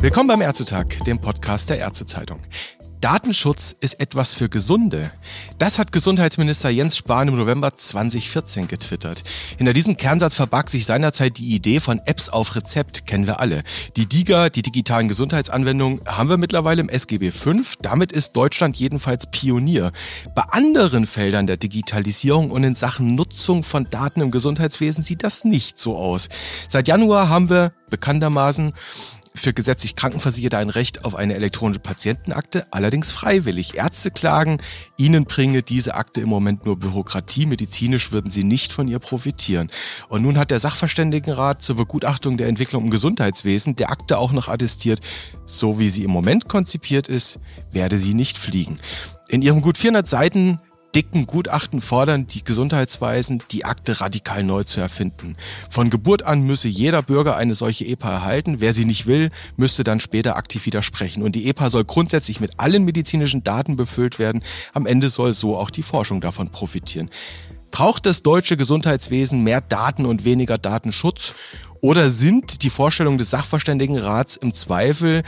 Willkommen beim Ärztetag, dem Podcast der Ärztezeitung. Datenschutz ist etwas für Gesunde. Das hat Gesundheitsminister Jens Spahn im November 2014 getwittert. Hinter diesem Kernsatz verbarg sich seinerzeit die Idee von Apps auf Rezept, kennen wir alle. Die DIGA, die digitalen Gesundheitsanwendungen, haben wir mittlerweile im SGB V. Damit ist Deutschland jedenfalls Pionier. Bei anderen Feldern der Digitalisierung und in Sachen Nutzung von Daten im Gesundheitswesen sieht das nicht so aus. Seit Januar haben wir bekanntermaßen für gesetzlich Krankenversicherte ein Recht auf eine elektronische Patientenakte, allerdings freiwillig. Ärzte klagen, ihnen bringe diese Akte im Moment nur Bürokratie, medizinisch würden sie nicht von ihr profitieren. Und nun hat der Sachverständigenrat zur Begutachtung der Entwicklung im Gesundheitswesen der Akte auch noch attestiert, so wie sie im Moment konzipiert ist, werde sie nicht fliegen. In ihrem gut 400 Seiten dicken Gutachten fordern die Gesundheitsweisen, die Akte radikal neu zu erfinden. Von Geburt an müsse jeder Bürger eine solche EPA erhalten. Wer sie nicht will, müsste dann später aktiv widersprechen. Und die EPA soll grundsätzlich mit allen medizinischen Daten befüllt werden. Am Ende soll so auch die Forschung davon profitieren. Braucht das deutsche Gesundheitswesen mehr Daten und weniger Datenschutz? Oder sind die Vorstellungen des Sachverständigenrats im Zweifel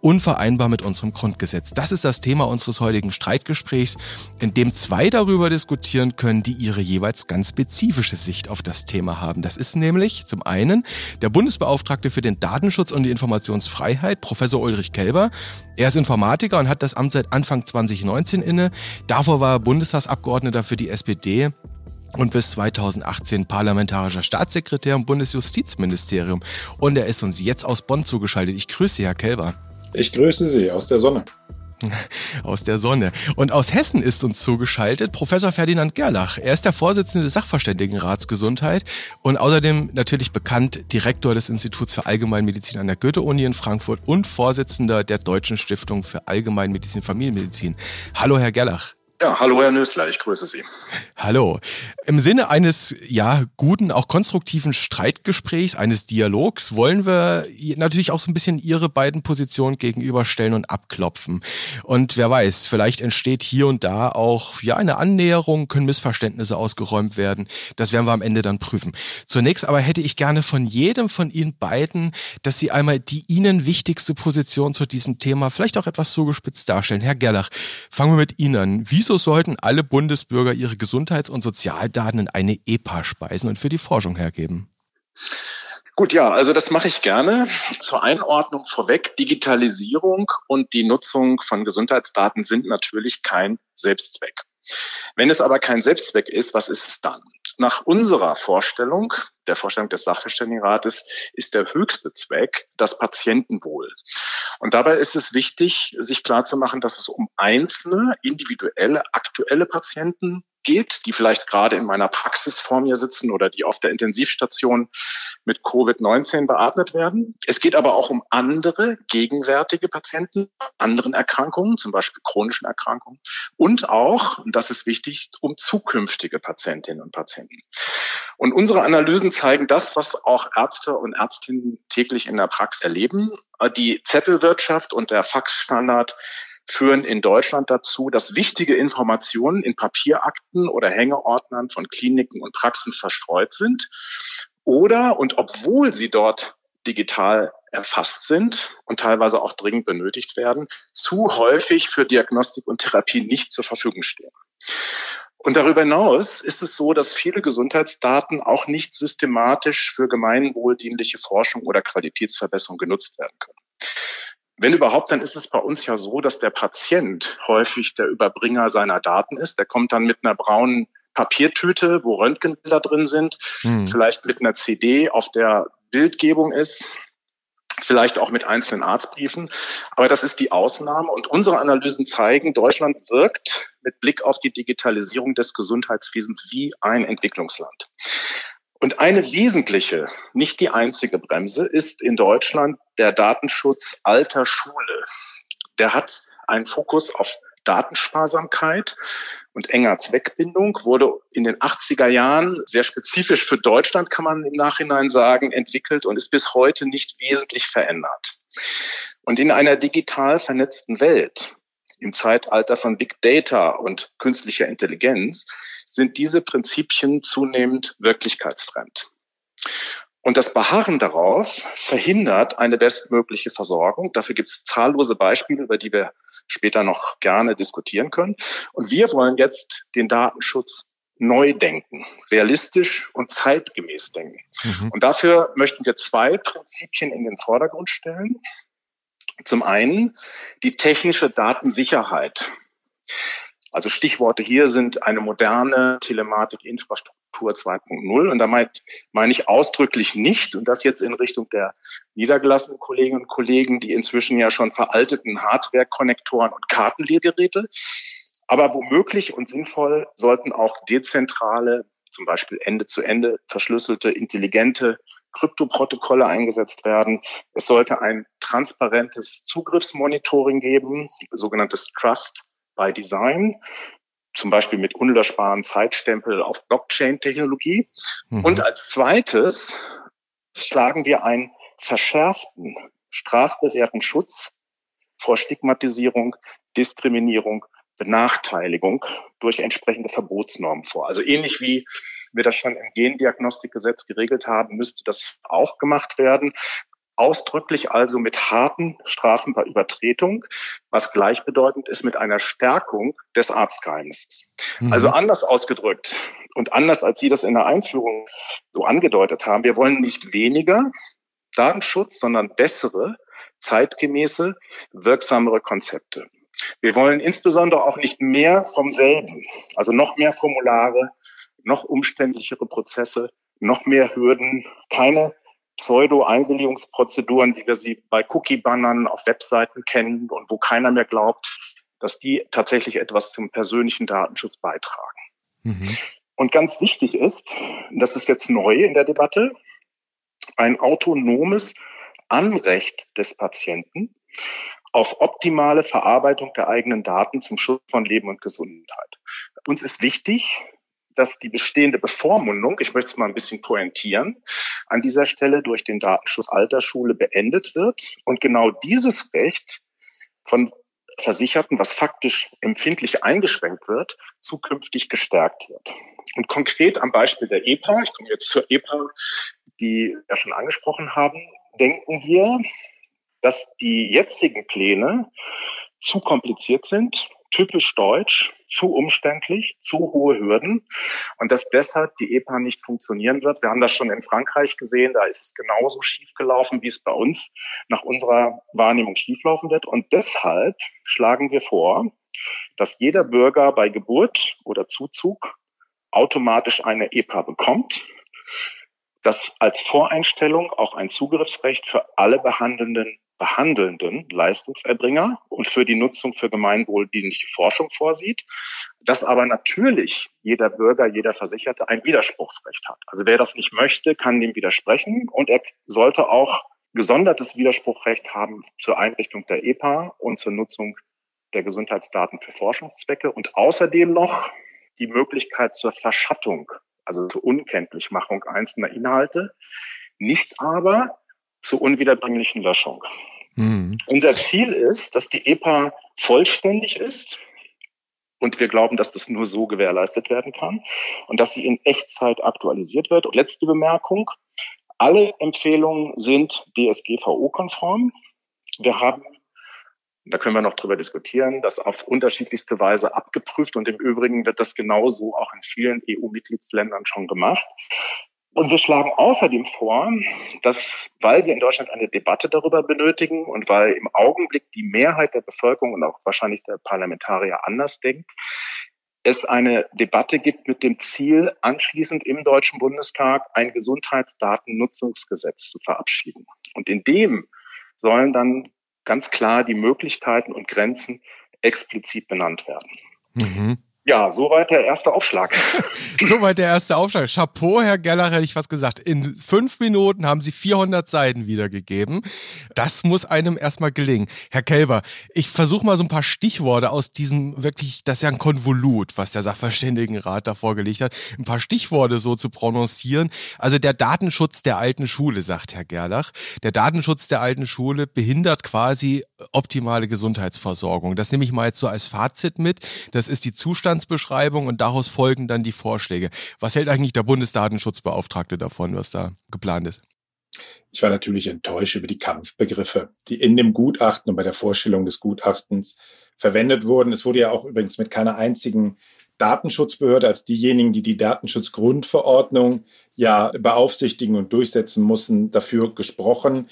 unvereinbar mit unserem Grundgesetz. Das ist das Thema unseres heutigen Streitgesprächs, in dem zwei darüber diskutieren können, die ihre jeweils ganz spezifische Sicht auf das Thema haben. Das ist nämlich zum einen der Bundesbeauftragte für den Datenschutz und die Informationsfreiheit, Professor Ulrich Kelber. Er ist Informatiker und hat das Amt seit Anfang 2019 inne. Davor war er Bundestagsabgeordneter für die SPD und bis 2018 parlamentarischer Staatssekretär im Bundesjustizministerium. Und er ist uns jetzt aus Bonn zugeschaltet. Ich grüße Sie, Herr Kelber. Ich grüße Sie aus der Sonne. Aus der Sonne. Und aus Hessen ist uns zugeschaltet Professor Ferdinand Gerlach. Er ist der Vorsitzende des Sachverständigenrats Gesundheit und außerdem natürlich bekannt Direktor des Instituts für Allgemeinmedizin an der Goethe-Uni in Frankfurt und Vorsitzender der Deutschen Stiftung für Allgemeinmedizin und Familienmedizin. Hallo, Herr Gerlach. Ja, hallo Herr Nösler, ich grüße Sie. Hallo. Im Sinne eines ja guten, auch konstruktiven Streitgesprächs, eines Dialogs, wollen wir natürlich auch so ein bisschen Ihre beiden Positionen gegenüberstellen und abklopfen. Und wer weiß, vielleicht entsteht hier und da auch ja eine Annäherung, können Missverständnisse ausgeräumt werden. Das werden wir am Ende dann prüfen. Zunächst aber hätte ich gerne von jedem von Ihnen beiden, dass Sie einmal die Ihnen wichtigste Position zu diesem Thema vielleicht auch etwas zugespitzt darstellen. Herr Gerlach, fangen wir mit Ihnen an. Wie Wieso sollten alle Bundesbürger ihre Gesundheits- und Sozialdaten in eine EPA speisen und für die Forschung hergeben? Gut, ja, also das mache ich gerne. Zur Einordnung vorweg, Digitalisierung und die Nutzung von Gesundheitsdaten sind natürlich kein Selbstzweck. Wenn es aber kein Selbstzweck ist, was ist es dann? Nach unserer Vorstellung, der Vorstellung des Sachverständigenrates, ist der höchste Zweck das Patientenwohl. Und dabei ist es wichtig, sich klarzumachen, dass es um einzelne, individuelle, aktuelle Patienten geht, die vielleicht gerade in meiner Praxis vor mir sitzen oder die auf der Intensivstation mit Covid-19 beatmet werden. Es geht aber auch um andere gegenwärtige Patienten, anderen Erkrankungen, zum Beispiel chronischen Erkrankungen und auch, und das ist wichtig, um zukünftige Patientinnen und Patienten. Und unsere Analysen zeigen das, was auch Ärzte und Ärztinnen täglich in der Praxis erleben. Die Zettelwirtschaft und der Faxstandard führen in Deutschland dazu, dass wichtige Informationen in Papierakten oder Hängeordnern von Kliniken und Praxen verstreut sind oder und obwohl sie dort digital erfasst sind und teilweise auch dringend benötigt werden, zu häufig für Diagnostik und Therapie nicht zur Verfügung stehen. Und darüber hinaus ist es so, dass viele Gesundheitsdaten auch nicht systematisch für gemeinwohldienliche Forschung oder Qualitätsverbesserung genutzt werden können. Wenn überhaupt, dann ist es bei uns ja so, dass der Patient häufig der Überbringer seiner Daten ist. Der kommt dann mit einer braunen Papiertüte, wo Röntgenbilder drin sind, hm. vielleicht mit einer CD, auf der Bildgebung ist, vielleicht auch mit einzelnen Arztbriefen. Aber das ist die Ausnahme. Und unsere Analysen zeigen, Deutschland wirkt mit Blick auf die Digitalisierung des Gesundheitswesens wie ein Entwicklungsland. Und eine wesentliche, nicht die einzige Bremse ist in Deutschland der Datenschutz alter Schule. Der hat einen Fokus auf Datensparsamkeit und enger Zweckbindung, wurde in den 80er Jahren sehr spezifisch für Deutschland, kann man im Nachhinein sagen, entwickelt und ist bis heute nicht wesentlich verändert. Und in einer digital vernetzten Welt, im Zeitalter von Big Data und künstlicher Intelligenz, sind diese Prinzipien zunehmend wirklichkeitsfremd. Und das Beharren darauf verhindert eine bestmögliche Versorgung. Dafür gibt es zahllose Beispiele, über die wir später noch gerne diskutieren können. Und wir wollen jetzt den Datenschutz neu denken, realistisch und zeitgemäß denken. Mhm. Und dafür möchten wir zwei Prinzipien in den Vordergrund stellen. Zum einen die technische Datensicherheit. Also Stichworte hier sind eine moderne Telematikinfrastruktur 2.0. Und da meine mein ich ausdrücklich nicht, und das jetzt in Richtung der niedergelassenen Kolleginnen und Kollegen, die inzwischen ja schon veralteten Hardware-Konnektoren und Kartenlehrgeräte, aber womöglich und sinnvoll sollten auch dezentrale, zum Beispiel Ende-zu-Ende -Ende verschlüsselte, intelligente Kryptoprotokolle eingesetzt werden. Es sollte ein transparentes Zugriffsmonitoring geben, sogenanntes Trust by Design, zum Beispiel mit unlöschbaren Zeitstempel auf Blockchain-Technologie. Mhm. Und als zweites schlagen wir einen verschärften, strafbewährten Schutz vor Stigmatisierung, Diskriminierung Benachteiligung durch entsprechende Verbotsnormen vor. Also ähnlich wie wir das schon im Gendiagnostikgesetz geregelt haben, müsste das auch gemacht werden. Ausdrücklich also mit harten Strafen bei Übertretung, was gleichbedeutend ist mit einer Stärkung des Arztgeheimnisses. Mhm. Also anders ausgedrückt und anders als Sie das in der Einführung so angedeutet haben, wir wollen nicht weniger Datenschutz, sondern bessere, zeitgemäße, wirksamere Konzepte. Wir wollen insbesondere auch nicht mehr vom selben, also noch mehr Formulare, noch umständlichere Prozesse, noch mehr Hürden, keine Pseudo-Einwilligungsprozeduren, wie wir sie bei Cookie-Bannern auf Webseiten kennen und wo keiner mehr glaubt, dass die tatsächlich etwas zum persönlichen Datenschutz beitragen. Mhm. Und ganz wichtig ist, das ist jetzt neu in der Debatte, ein autonomes Anrecht des Patienten auf optimale Verarbeitung der eigenen Daten zum Schutz von Leben und Gesundheit. Uns ist wichtig, dass die bestehende Bevormundung, ich möchte es mal ein bisschen pointieren, an dieser Stelle durch den Datenschutz Altersschule beendet wird und genau dieses Recht von Versicherten, was faktisch empfindlich eingeschränkt wird, zukünftig gestärkt wird. Und konkret am Beispiel der EPA, ich komme jetzt zur EPA, die wir schon angesprochen haben, denken wir, dass die jetzigen Pläne zu kompliziert sind, typisch deutsch, zu umständlich, zu hohe Hürden und dass deshalb die EPA nicht funktionieren wird. Wir haben das schon in Frankreich gesehen, da ist es genauso schiefgelaufen, wie es bei uns nach unserer Wahrnehmung schieflaufen wird. Und deshalb schlagen wir vor, dass jeder Bürger bei Geburt oder Zuzug automatisch eine EPA bekommt dass als Voreinstellung auch ein Zugriffsrecht für alle behandelnden behandelnden Leistungserbringer und für die Nutzung für gemeinwohldienliche Forschung vorsieht, dass aber natürlich jeder Bürger, jeder Versicherte ein Widerspruchsrecht hat. Also wer das nicht möchte, kann dem widersprechen und er sollte auch gesondertes Widerspruchrecht haben zur Einrichtung der EPA und zur Nutzung der Gesundheitsdaten für Forschungszwecke und außerdem noch die Möglichkeit zur Verschattung, also zur Unkenntlichmachung einzelner Inhalte, nicht aber zur unwiederbringlichen Löschung. Mhm. Unser Ziel ist, dass die EPA vollständig ist. Und wir glauben, dass das nur so gewährleistet werden kann und dass sie in Echtzeit aktualisiert wird. Und letzte Bemerkung. Alle Empfehlungen sind DSGVO-konform. Wir haben da können wir noch drüber diskutieren, das auf unterschiedlichste Weise abgeprüft und im Übrigen wird das genauso auch in vielen EU-Mitgliedsländern schon gemacht. Und wir schlagen außerdem vor, dass, weil wir in Deutschland eine Debatte darüber benötigen und weil im Augenblick die Mehrheit der Bevölkerung und auch wahrscheinlich der Parlamentarier anders denkt, es eine Debatte gibt mit dem Ziel, anschließend im Deutschen Bundestag ein Gesundheitsdatennutzungsgesetz zu verabschieden. Und in dem sollen dann ganz klar die Möglichkeiten und Grenzen explizit benannt werden. Mhm. Ja, soweit der erste Aufschlag. soweit der erste Aufschlag. Chapeau, Herr Geller, hätte ich was gesagt. In fünf Minuten haben Sie 400 Seiten wiedergegeben. Das muss einem erstmal gelingen. Herr Kelber, ich versuche mal so ein paar Stichworte aus diesem wirklich, das ist ja ein Konvolut, was der Sachverständigenrat da vorgelegt hat, ein paar Stichworte so zu prononcieren. Also der Datenschutz der alten Schule, sagt Herr Gerlach. Der Datenschutz der alten Schule behindert quasi optimale Gesundheitsversorgung. Das nehme ich mal jetzt so als Fazit mit. Das ist die Zustandsbeschreibung und daraus folgen dann die Vorschläge. Was hält eigentlich der Bundesdatenschutzbeauftragte davon, was da geplant ist? Ich war natürlich enttäuscht über die Kampfbegriffe, die in dem Gutachten und bei der Vorstellung des Gutachtens verwendet wurden. Es wurde ja auch übrigens mit keiner einzigen Datenschutzbehörde als diejenigen, die die Datenschutzgrundverordnung ja beaufsichtigen und durchsetzen müssen, dafür gesprochen.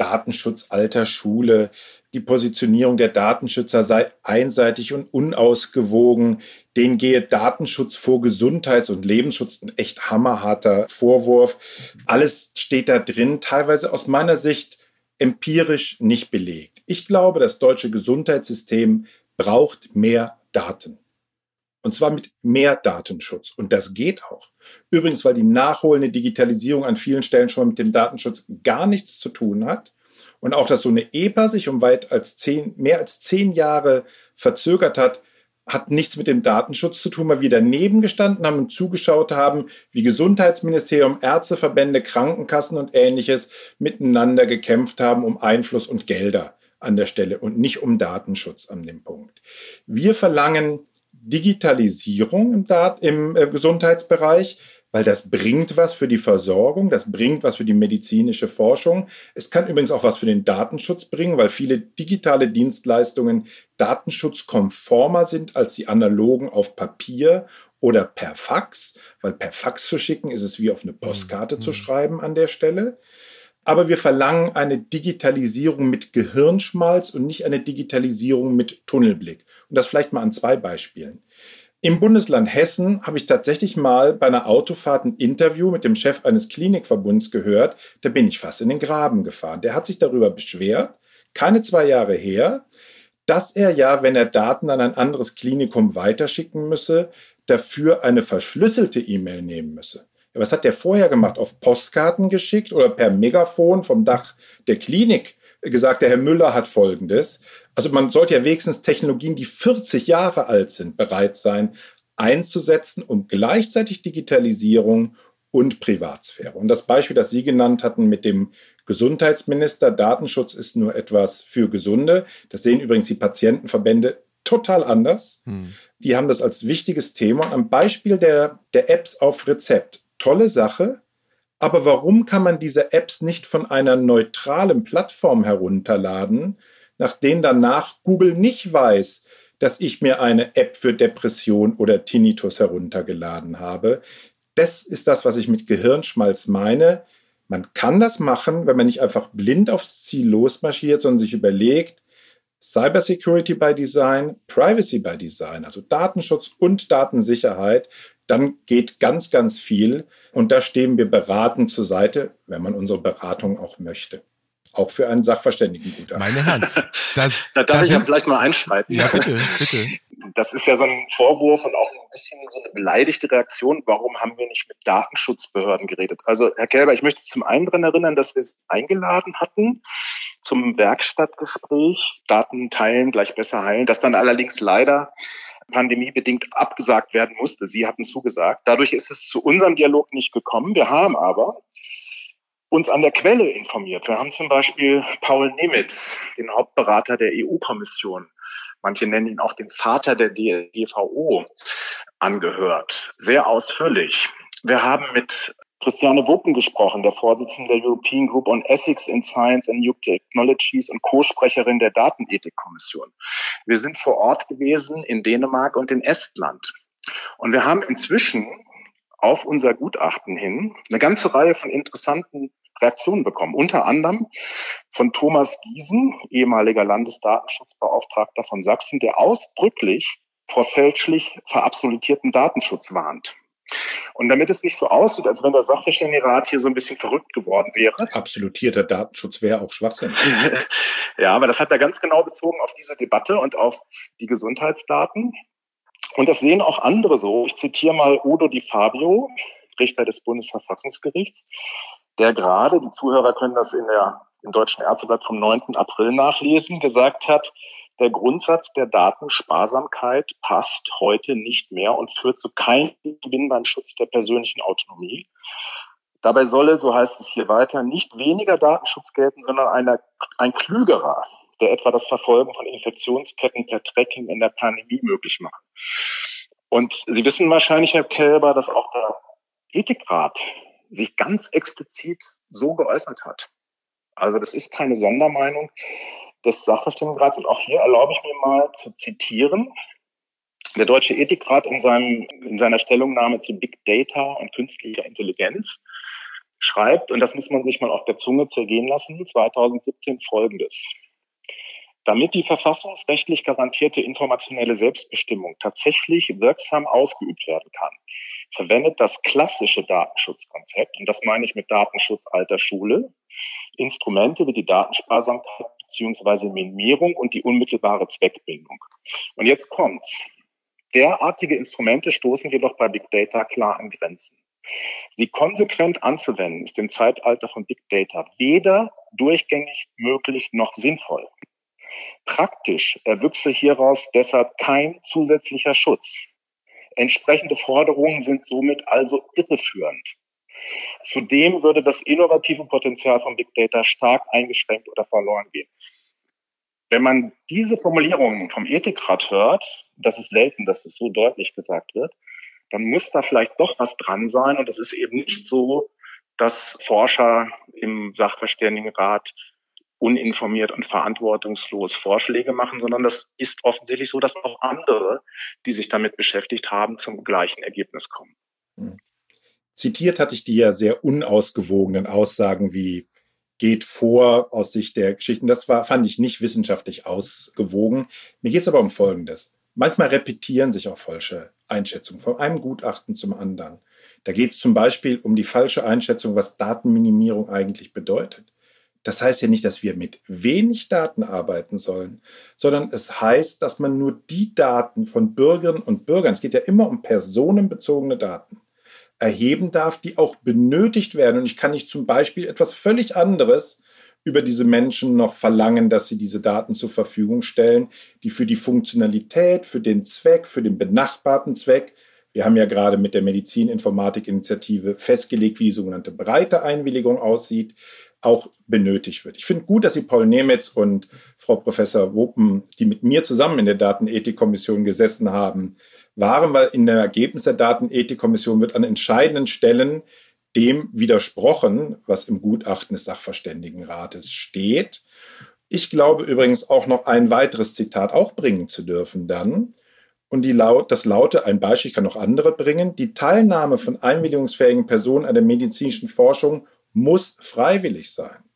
Datenschutz alter Schule, die Positionierung der Datenschützer sei einseitig und unausgewogen. Den gehe Datenschutz vor Gesundheits- und Lebensschutz. Ein echt hammerharter Vorwurf. Alles steht da drin, teilweise aus meiner Sicht empirisch nicht belegt. Ich glaube, das deutsche Gesundheitssystem braucht mehr Daten. Und zwar mit mehr Datenschutz. Und das geht auch. Übrigens, weil die nachholende Digitalisierung an vielen Stellen schon mit dem Datenschutz gar nichts zu tun hat. Und auch, dass so eine EPA sich um weit als zehn, mehr als zehn Jahre verzögert hat, hat nichts mit dem Datenschutz zu tun, weil wir daneben gestanden haben und zugeschaut haben, wie Gesundheitsministerium, Ärzteverbände, Krankenkassen und ähnliches miteinander gekämpft haben um Einfluss und Gelder an der Stelle und nicht um Datenschutz an dem Punkt. Wir verlangen Digitalisierung im, Dat im äh, Gesundheitsbereich, weil das bringt was für die Versorgung, das bringt was für die medizinische Forschung. Es kann übrigens auch was für den Datenschutz bringen, weil viele digitale Dienstleistungen datenschutzkonformer sind als die analogen auf Papier oder per Fax, weil per Fax zu schicken ist es wie auf eine Postkarte mhm. zu schreiben an der Stelle. Aber wir verlangen eine Digitalisierung mit Gehirnschmalz und nicht eine Digitalisierung mit Tunnelblick. Und das vielleicht mal an zwei Beispielen. Im Bundesland Hessen habe ich tatsächlich mal bei einer Autofahrt ein Interview mit dem Chef eines Klinikverbunds gehört. Da bin ich fast in den Graben gefahren. Der hat sich darüber beschwert, keine zwei Jahre her, dass er ja, wenn er Daten an ein anderes Klinikum weiterschicken müsse, dafür eine verschlüsselte E-Mail nehmen müsse. Was hat der vorher gemacht? Auf Postkarten geschickt oder per Megafon vom Dach der Klinik gesagt, der Herr Müller hat Folgendes. Also man sollte ja wenigstens Technologien, die 40 Jahre alt sind, bereit sein einzusetzen, um gleichzeitig Digitalisierung und Privatsphäre. Und das Beispiel, das Sie genannt hatten mit dem Gesundheitsminister, Datenschutz ist nur etwas für Gesunde. Das sehen übrigens die Patientenverbände total anders. Hm. Die haben das als wichtiges Thema. Und am Beispiel der, der Apps auf Rezept tolle Sache. Aber warum kann man diese Apps nicht von einer neutralen Plattform herunterladen, nach denen danach Google nicht weiß, dass ich mir eine App für Depression oder Tinnitus heruntergeladen habe? Das ist das, was ich mit Gehirnschmalz meine. Man kann das machen, wenn man nicht einfach blind aufs Ziel losmarschiert, sondern sich überlegt, Cybersecurity by Design, Privacy by Design, also Datenschutz und Datensicherheit, dann geht ganz, ganz viel. Und da stehen wir beratend zur Seite, wenn man unsere Beratung auch möchte. Auch für einen Sachverständigengutachter. Meine Herren, das, da darf das ich ja vielleicht mal einschreiten. Ja, bitte, bitte. Das ist ja so ein Vorwurf und auch ein bisschen so eine beleidigte Reaktion. Warum haben wir nicht mit Datenschutzbehörden geredet? Also, Herr Kelber, ich möchte zum einen daran erinnern, dass wir Sie eingeladen hatten zum Werkstattgespräch. Daten teilen gleich besser heilen. Das dann allerdings leider pandemiebedingt abgesagt werden musste. Sie hatten zugesagt. Dadurch ist es zu unserem Dialog nicht gekommen. Wir haben aber uns an der Quelle informiert. Wir haben zum Beispiel Paul Nemitz, den Hauptberater der EU-Kommission, manche nennen ihn auch den Vater der DGVO, angehört. Sehr ausführlich. Wir haben mit Christiane Wuppen gesprochen, der Vorsitzende der European Group on Ethics in Science and New Technologies und Co-Sprecherin der Datenethikkommission. Wir sind vor Ort gewesen in Dänemark und in Estland. Und wir haben inzwischen auf unser Gutachten hin eine ganze Reihe von interessanten Reaktionen bekommen. Unter anderem von Thomas Giesen, ehemaliger Landesdatenschutzbeauftragter von Sachsen, der ausdrücklich vor fälschlich verabsolutierten Datenschutz warnt. Und damit es nicht so aussieht, als wenn der Sachverständigenrat hier so ein bisschen verrückt geworden wäre. Absolutierter Datenschutz wäre auch Schwachsinn. ja, aber das hat er ganz genau bezogen auf diese Debatte und auf die Gesundheitsdaten. Und das sehen auch andere so. Ich zitiere mal Udo Di Fabio, Richter des Bundesverfassungsgerichts, der gerade, die Zuhörer können das in der, im Deutschen Ärzteblatt vom 9. April nachlesen, gesagt hat, der Grundsatz der Datensparsamkeit passt heute nicht mehr und führt zu keinem Gewinn beim Schutz der persönlichen Autonomie. Dabei solle, so heißt es hier weiter, nicht weniger Datenschutz gelten, sondern eine, ein klügerer, der etwa das Verfolgen von Infektionsketten per Tracking in der Pandemie möglich machen. Und Sie wissen wahrscheinlich, Herr Kelber, dass auch der Ethikrat sich ganz explizit so geäußert hat. Also das ist keine Sondermeinung des Sachverständigenrats. Und auch hier erlaube ich mir mal zu zitieren. Der Deutsche Ethikrat in, seinem, in seiner Stellungnahme zu Big Data und künstlicher Intelligenz schreibt, und das muss man sich mal auf der Zunge zergehen lassen, 2017 folgendes. Damit die verfassungsrechtlich garantierte informationelle Selbstbestimmung tatsächlich wirksam ausgeübt werden kann, verwendet das klassische Datenschutzkonzept, und das meine ich mit Datenschutz alter Schule, Instrumente wie die Datensparsamkeit bzw. Minimierung und die unmittelbare Zweckbindung. Und jetzt kommt's. Derartige Instrumente stoßen jedoch bei Big Data klar an Grenzen. Sie konsequent anzuwenden ist im Zeitalter von Big Data weder durchgängig möglich noch sinnvoll. Praktisch erwüchse hieraus deshalb kein zusätzlicher Schutz. Entsprechende Forderungen sind somit also irreführend. Zudem würde das innovative Potenzial von Big Data stark eingeschränkt oder verloren gehen. Wenn man diese Formulierungen vom Ethikrat hört, das ist selten, dass das so deutlich gesagt wird, dann muss da vielleicht doch was dran sein. Und es ist eben nicht so, dass Forscher im Sachverständigenrat uninformiert und verantwortungslos Vorschläge machen, sondern das ist offensichtlich so, dass auch andere, die sich damit beschäftigt haben, zum gleichen Ergebnis kommen. Zitiert hatte ich die ja sehr unausgewogenen Aussagen wie geht vor aus Sicht der Geschichten. Das war, fand ich nicht wissenschaftlich ausgewogen. Mir geht es aber um Folgendes. Manchmal repetieren sich auch falsche Einschätzungen von einem Gutachten zum anderen. Da geht es zum Beispiel um die falsche Einschätzung, was Datenminimierung eigentlich bedeutet. Das heißt ja nicht, dass wir mit wenig Daten arbeiten sollen, sondern es heißt, dass man nur die Daten von Bürgerinnen und Bürgern, es geht ja immer um personenbezogene Daten, erheben darf, die auch benötigt werden. Und ich kann nicht zum Beispiel etwas völlig anderes über diese Menschen noch verlangen, dass sie diese Daten zur Verfügung stellen, die für die Funktionalität, für den Zweck, für den benachbarten Zweck, wir haben ja gerade mit der Medizininformatik-Initiative festgelegt, wie die sogenannte breite Einwilligung aussieht, auch benötigt wird. Ich finde gut, dass Sie Paul Nemetz und Frau Professor Wopen, die mit mir zusammen in der Datenethikkommission gesessen haben, waren, weil in der Ergebnis der Datenethikkommission wird an entscheidenden Stellen dem widersprochen, was im Gutachten des Sachverständigenrates steht. Ich glaube übrigens auch noch ein weiteres Zitat auch bringen zu dürfen dann. Und die laut, das laute, ein Beispiel, kann noch andere bringen, die Teilnahme von einwilligungsfähigen Personen an der medizinischen Forschung muss freiwillig sein.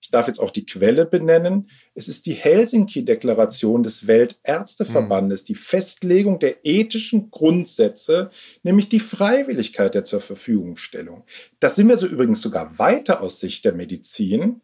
Ich darf jetzt auch die Quelle benennen. Es ist die Helsinki-Deklaration des Weltärzteverbandes, die Festlegung der ethischen Grundsätze, nämlich die Freiwilligkeit der zur Verfügungstellung. Das sind wir so übrigens sogar weiter aus Sicht der Medizin,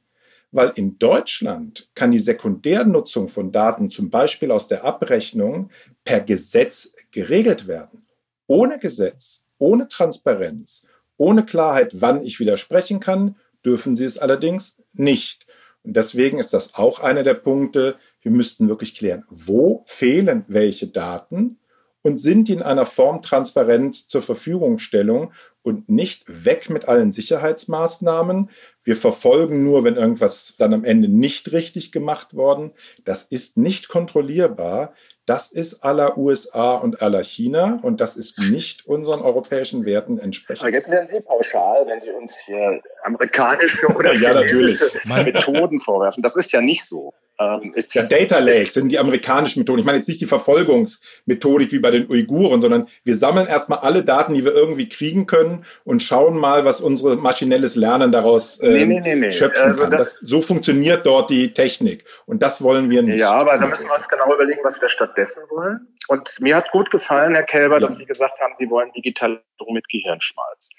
weil in Deutschland kann die Sekundärnutzung von Daten zum Beispiel aus der Abrechnung per Gesetz geregelt werden. Ohne Gesetz, ohne Transparenz, ohne Klarheit, wann ich widersprechen kann, dürfen sie es allerdings nicht. Und deswegen ist das auch einer der Punkte. Wir müssten wirklich klären, wo fehlen welche Daten und sind die in einer Form transparent zur Verfügungstellung und nicht weg mit allen Sicherheitsmaßnahmen. Wir verfolgen nur, wenn irgendwas dann am Ende nicht richtig gemacht worden. Das ist nicht kontrollierbar. Das ist aller USA und aller China und das ist nicht unseren europäischen Werten entsprechend. Aber jetzt werden Sie pauschal, wenn Sie uns hier amerikanische oder ja, Methoden vorwerfen. Das ist ja nicht so. Ähm, ja, Data Lakes sind die amerikanischen Methoden. Ich meine jetzt nicht die Verfolgungsmethodik wie bei den Uiguren, sondern wir sammeln erstmal alle Daten, die wir irgendwie kriegen können und schauen mal, was unser maschinelles Lernen daraus ähm, nee, nee, nee, schöpfen also kann. Das, das, so funktioniert dort die Technik und das wollen wir nicht. Ja, aber da müssen wir uns genau überlegen, was wir stattdessen wollen. Und mir hat gut gefallen, Herr Kälber, ja. dass Sie gesagt haben, Sie wollen Digitalisierung mit Gehirnschmalz.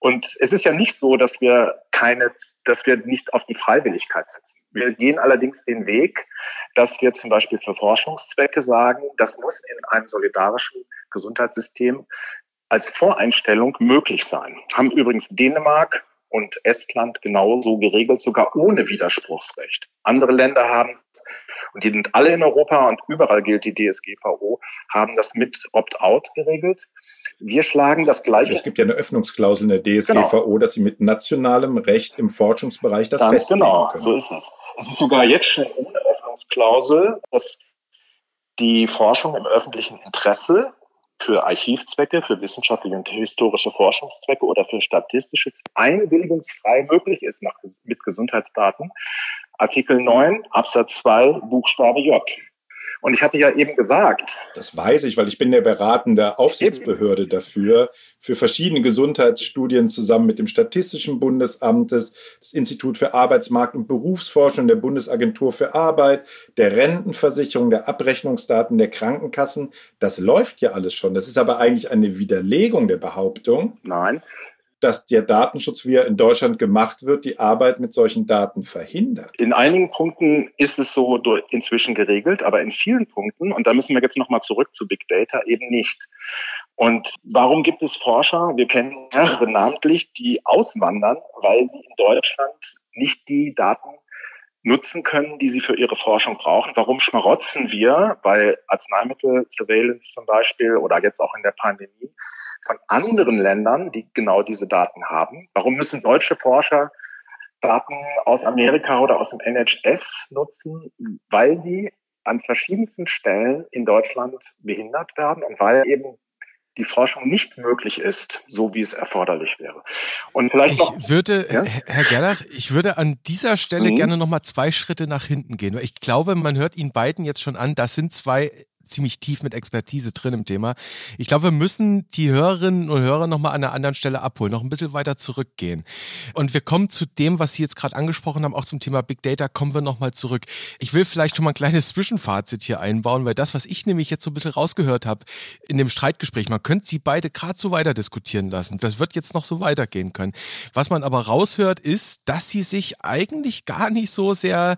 Und es ist ja nicht so, dass wir keine dass wir nicht auf die Freiwilligkeit setzen. Wir gehen allerdings den Weg, dass wir zum Beispiel für Forschungszwecke sagen, das muss in einem solidarischen Gesundheitssystem als Voreinstellung möglich sein. Haben übrigens Dänemark und Estland genauso geregelt, sogar ohne Widerspruchsrecht. Andere Länder haben und die sind alle in Europa und überall gilt die DSGVO, haben das mit Opt-out geregelt. Wir schlagen das gleiche. Es gibt ja eine Öffnungsklausel in der DSGVO, genau. dass sie mit nationalem Recht im Forschungsbereich das Ganz festlegen genau, können. so ist es. Es ist sogar jetzt schon ohne Sonderregelungsklausel, dass die Forschung im öffentlichen Interesse für Archivzwecke, für wissenschaftliche und historische Forschungszwecke oder für statistische Zwecke einwilligungsfrei möglich ist nach, mit Gesundheitsdaten. Artikel 9 Absatz 2 Buchstabe J. Und ich hatte ja eben gesagt. Das weiß ich, weil ich bin der beratende Aufsichtsbehörde dafür, für verschiedene Gesundheitsstudien zusammen mit dem Statistischen Bundesamtes, das Institut für Arbeitsmarkt und Berufsforschung, der Bundesagentur für Arbeit, der Rentenversicherung, der Abrechnungsdaten der Krankenkassen. Das läuft ja alles schon. Das ist aber eigentlich eine Widerlegung der Behauptung. Nein, dass der Datenschutz, wie er in Deutschland gemacht wird, die Arbeit mit solchen Daten verhindert? In einigen Punkten ist es so inzwischen geregelt, aber in vielen Punkten, und da müssen wir jetzt nochmal zurück zu Big Data, eben nicht. Und warum gibt es Forscher, wir kennen mehrere namentlich, die auswandern, weil sie in Deutschland nicht die Daten nutzen können, die sie für ihre Forschung brauchen. Warum schmarotzen wir bei Arzneimittel-Surveillance zum Beispiel oder jetzt auch in der Pandemie von anderen Ländern, die genau diese Daten haben? Warum müssen deutsche Forscher Daten aus Amerika oder aus dem NHS nutzen, weil sie an verschiedensten Stellen in Deutschland behindert werden und weil eben die Forschung nicht möglich ist, so wie es erforderlich wäre. Und vielleicht ich noch, würde, ja? Herr Gerlach, ich würde an dieser Stelle mhm. gerne noch mal zwei Schritte nach hinten gehen. Ich glaube, man hört Ihnen beiden jetzt schon an, das sind zwei ziemlich tief mit Expertise drin im Thema. Ich glaube, wir müssen die Hörerinnen und Hörer nochmal an einer anderen Stelle abholen, noch ein bisschen weiter zurückgehen. Und wir kommen zu dem, was Sie jetzt gerade angesprochen haben, auch zum Thema Big Data, kommen wir nochmal zurück. Ich will vielleicht schon mal ein kleines Zwischenfazit hier einbauen, weil das, was ich nämlich jetzt so ein bisschen rausgehört habe in dem Streitgespräch, man könnte sie beide gerade so weiter diskutieren lassen. Das wird jetzt noch so weitergehen können. Was man aber raushört, ist, dass sie sich eigentlich gar nicht so sehr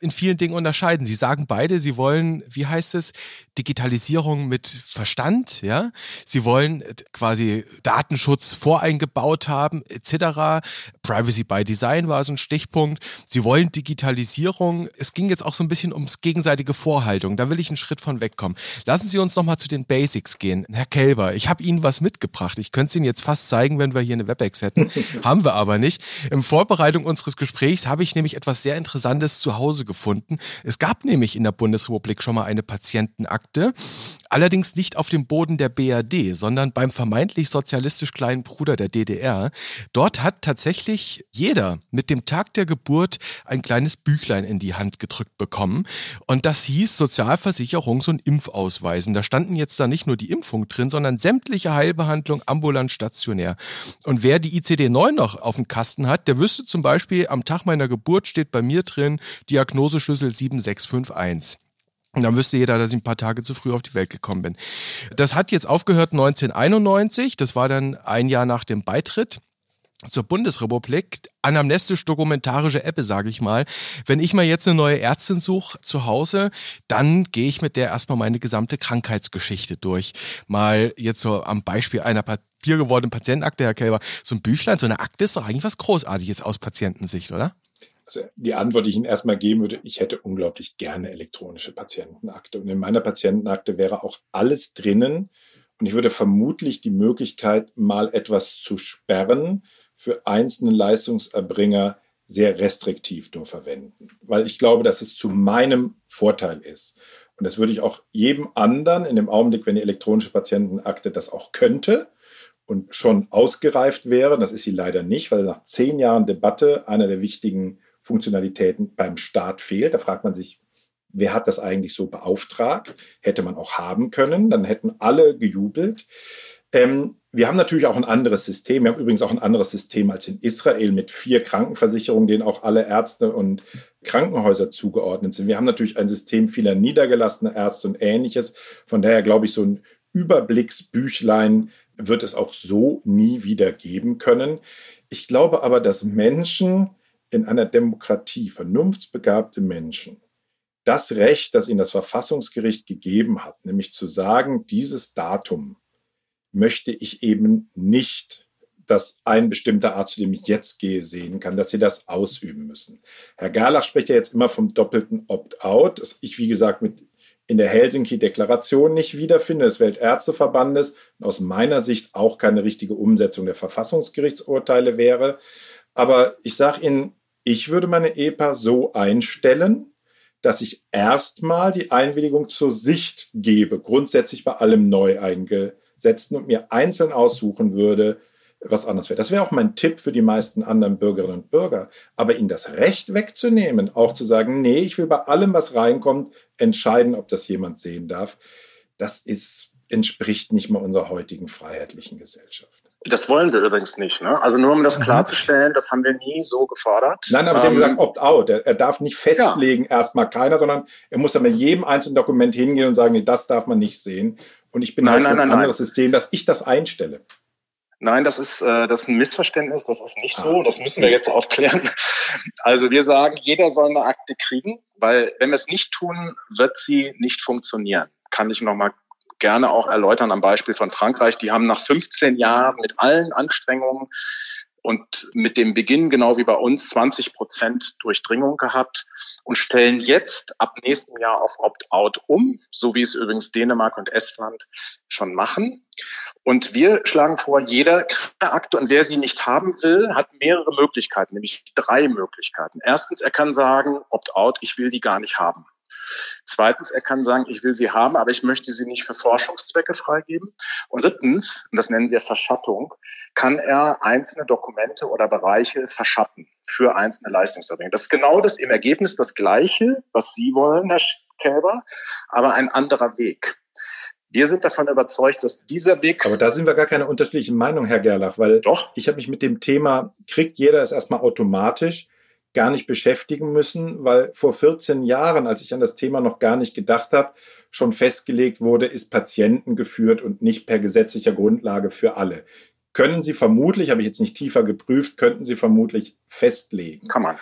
in vielen Dingen unterscheiden. Sie sagen beide, sie wollen, wie heißt es, Digitalisierung mit Verstand, ja. Sie wollen quasi Datenschutz voreingebaut haben, etc. Privacy by Design war so ein Stichpunkt. Sie wollen Digitalisierung. Es ging jetzt auch so ein bisschen ums gegenseitige Vorhaltung. Da will ich einen Schritt von wegkommen. Lassen Sie uns nochmal zu den Basics gehen. Herr Kelber, ich habe Ihnen was mitgebracht. Ich könnte es Ihnen jetzt fast zeigen, wenn wir hier eine WebEx hätten. Haben wir aber nicht. In Vorbereitung unseres Gesprächs habe ich nämlich etwas sehr Interessantes zu Hause gefunden. Es gab nämlich in der Bundesrepublik schon mal eine Patientenakte, allerdings nicht auf dem Boden der BRD, sondern beim vermeintlich sozialistisch kleinen Bruder der DDR. Dort hat tatsächlich jeder mit dem Tag der Geburt ein kleines Büchlein in die Hand gedrückt bekommen. Und das hieß Sozialversicherungs- und Impfausweisen. Da standen jetzt da nicht nur die Impfung drin, sondern sämtliche Heilbehandlung ambulant stationär. Und wer die ICD-9 noch auf dem Kasten hat, der wüsste zum Beispiel, am Tag meiner Geburt steht bei mir drin Diagnose Diagnoseschlüssel 7651. Und dann wüsste jeder, dass ich ein paar Tage zu früh auf die Welt gekommen bin. Das hat jetzt aufgehört 1991. Das war dann ein Jahr nach dem Beitritt zur Bundesrepublik, anamnestisch-dokumentarische Ebbe, sage ich mal. Wenn ich mal jetzt eine neue Ärztin suche zu Hause, dann gehe ich mit der erstmal meine gesamte Krankheitsgeschichte durch. Mal jetzt so am Beispiel einer Papier gewordenen Patientenakte, Herr Kelber, so ein Büchlein, so eine Akte ist doch eigentlich was Großartiges aus Patientensicht, oder? Also die Antwort, die ich Ihnen erstmal geben würde, ich hätte unglaublich gerne elektronische Patientenakte. Und in meiner Patientenakte wäre auch alles drinnen. Und ich würde vermutlich die Möglichkeit, mal etwas zu sperren, für einzelne Leistungserbringer sehr restriktiv nur verwenden. Weil ich glaube, dass es zu meinem Vorteil ist. Und das würde ich auch jedem anderen in dem Augenblick, wenn die elektronische Patientenakte das auch könnte, und schon ausgereift wäre. Das ist sie leider nicht, weil nach zehn Jahren Debatte einer der wichtigen Funktionalitäten beim Staat fehlt. Da fragt man sich, wer hat das eigentlich so beauftragt? Hätte man auch haben können, dann hätten alle gejubelt. Ähm, wir haben natürlich auch ein anderes System. Wir haben übrigens auch ein anderes System als in Israel mit vier Krankenversicherungen, denen auch alle Ärzte und Krankenhäuser zugeordnet sind. Wir haben natürlich ein System vieler niedergelassener Ärzte und ähnliches. Von daher glaube ich, so ein Überblicksbüchlein wird es auch so nie wieder geben können. Ich glaube aber, dass Menschen in einer Demokratie, vernunftsbegabte Menschen, das Recht, das ihnen das Verfassungsgericht gegeben hat, nämlich zu sagen, dieses Datum möchte ich eben nicht, dass ein bestimmter Arzt, zu dem ich jetzt gehe, sehen kann, dass sie das ausüben müssen. Herr Gerlach spricht ja jetzt immer vom doppelten Opt-out, das ich, wie gesagt, mit in der Helsinki-Deklaration nicht wiederfinde, des Weltärzteverbandes, und aus meiner Sicht auch keine richtige Umsetzung der Verfassungsgerichtsurteile wäre. Aber ich sage Ihnen, ich würde meine EPA so einstellen, dass ich erstmal die Einwilligung zur Sicht gebe, grundsätzlich bei allem neu eingesetzten und mir einzeln aussuchen würde, was anders wäre. Das wäre auch mein Tipp für die meisten anderen Bürgerinnen und Bürger. Aber ihnen das Recht wegzunehmen, auch zu sagen, nee, ich will bei allem, was reinkommt, entscheiden, ob das jemand sehen darf, das ist, entspricht nicht mal unserer heutigen freiheitlichen Gesellschaft. Das wollen wir übrigens nicht. Ne? Also nur um das mhm. klarzustellen, das haben wir nie so gefordert. Nein, aber ähm, Sie haben ähm, gesagt, opt-out. Er, er, darf nicht festlegen, ja. erstmal keiner, sondern er muss dann mit jedem einzelnen Dokument hingehen und sagen, nee, das darf man nicht sehen. Und ich bin nein, halt für nein, ein nein, anderes System, dass ich das einstelle. Nein, das ist, äh, das ist ein Missverständnis, das ist nicht so, das müssen wir jetzt aufklären. Also wir sagen, jeder soll eine Akte kriegen, weil wenn wir es nicht tun, wird sie nicht funktionieren. Kann ich nochmal gerne auch erläutern am Beispiel von Frankreich. Die haben nach 15 Jahren mit allen Anstrengungen und mit dem Beginn, genau wie bei uns, 20 Prozent Durchdringung gehabt und stellen jetzt ab nächstem Jahr auf Opt-out um, so wie es übrigens Dänemark und Estland schon machen. Und wir schlagen vor, jeder Akte, und wer sie nicht haben will, hat mehrere Möglichkeiten, nämlich drei Möglichkeiten. Erstens, er kann sagen, Opt-out, ich will die gar nicht haben. Zweitens, er kann sagen, ich will sie haben, aber ich möchte sie nicht für Forschungszwecke freigeben. Und drittens, und das nennen wir Verschattung, kann er einzelne Dokumente oder Bereiche verschatten für einzelne Leistungserbringer. Das ist genau das im Ergebnis das Gleiche, was Sie wollen, Herr Kälber, aber ein anderer Weg. Wir sind davon überzeugt, dass dieser Weg. Aber da sind wir gar keine unterschiedlichen Meinungen, Herr Gerlach, weil Doch. ich habe mich mit dem Thema, kriegt jeder es erstmal automatisch, gar nicht beschäftigen müssen, weil vor 14 Jahren, als ich an das Thema noch gar nicht gedacht habe, schon festgelegt wurde, ist Patienten geführt und nicht per gesetzlicher Grundlage für alle. Können Sie vermutlich, habe ich jetzt nicht tiefer geprüft, könnten Sie vermutlich festlegen. Kann man.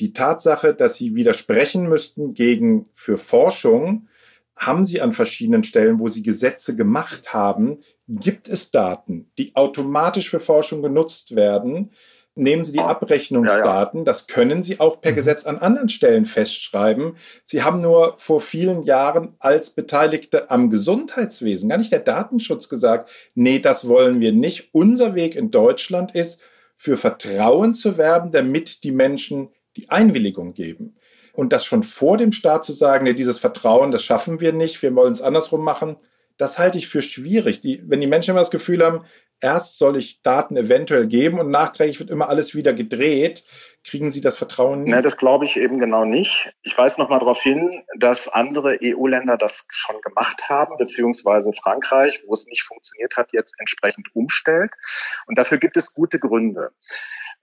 Die Tatsache, dass Sie widersprechen müssten gegen für Forschung, haben Sie an verschiedenen Stellen, wo Sie Gesetze gemacht haben, gibt es Daten, die automatisch für Forschung genutzt werden, nehmen Sie die Abrechnungsdaten. Das können Sie auch per mhm. Gesetz an anderen Stellen festschreiben. Sie haben nur vor vielen Jahren als Beteiligte am Gesundheitswesen, gar nicht der Datenschutz gesagt, nee, das wollen wir nicht. Unser Weg in Deutschland ist, für Vertrauen zu werben, damit die Menschen die Einwilligung geben. Und das schon vor dem Staat zu sagen, nee, dieses Vertrauen, das schaffen wir nicht, wir wollen es andersrum machen, das halte ich für schwierig. Die, wenn die Menschen immer das Gefühl haben, erst soll ich Daten eventuell geben und nachträglich wird immer alles wieder gedreht. Kriegen Sie das Vertrauen? Nein, das glaube ich eben genau nicht. Ich weise noch mal darauf hin, dass andere EU-Länder das schon gemacht haben, beziehungsweise Frankreich, wo es nicht funktioniert hat, jetzt entsprechend umstellt. Und dafür gibt es gute Gründe.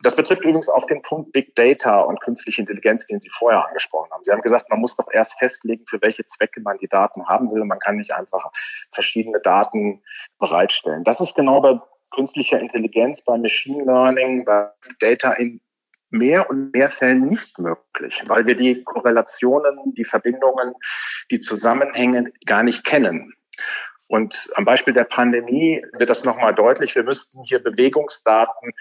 Das betrifft übrigens auch den Punkt Big Data und künstliche Intelligenz, den Sie vorher angesprochen haben. Sie haben gesagt, man muss doch erst festlegen, für welche Zwecke man die Daten haben will. Man kann nicht einfach verschiedene Daten bereitstellen. Das ist genau bei künstlicher Intelligenz, bei Machine Learning, bei Big Data in mehr und mehr Fällen nicht möglich, weil wir die Korrelationen, die Verbindungen, die Zusammenhänge gar nicht kennen. Und am Beispiel der Pandemie wird das nochmal deutlich. Wir müssten hier Bewegungsdaten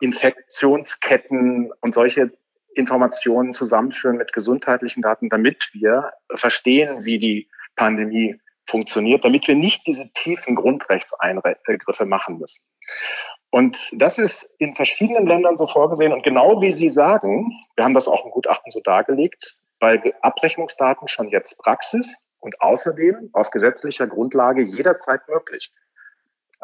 Infektionsketten und solche Informationen zusammenführen mit gesundheitlichen Daten, damit wir verstehen, wie die Pandemie funktioniert, damit wir nicht diese tiefen Grundrechtseingriffe machen müssen. Und das ist in verschiedenen Ländern so vorgesehen. Und genau wie Sie sagen, wir haben das auch im Gutachten so dargelegt, bei Abrechnungsdaten schon jetzt Praxis und außerdem auf gesetzlicher Grundlage jederzeit möglich.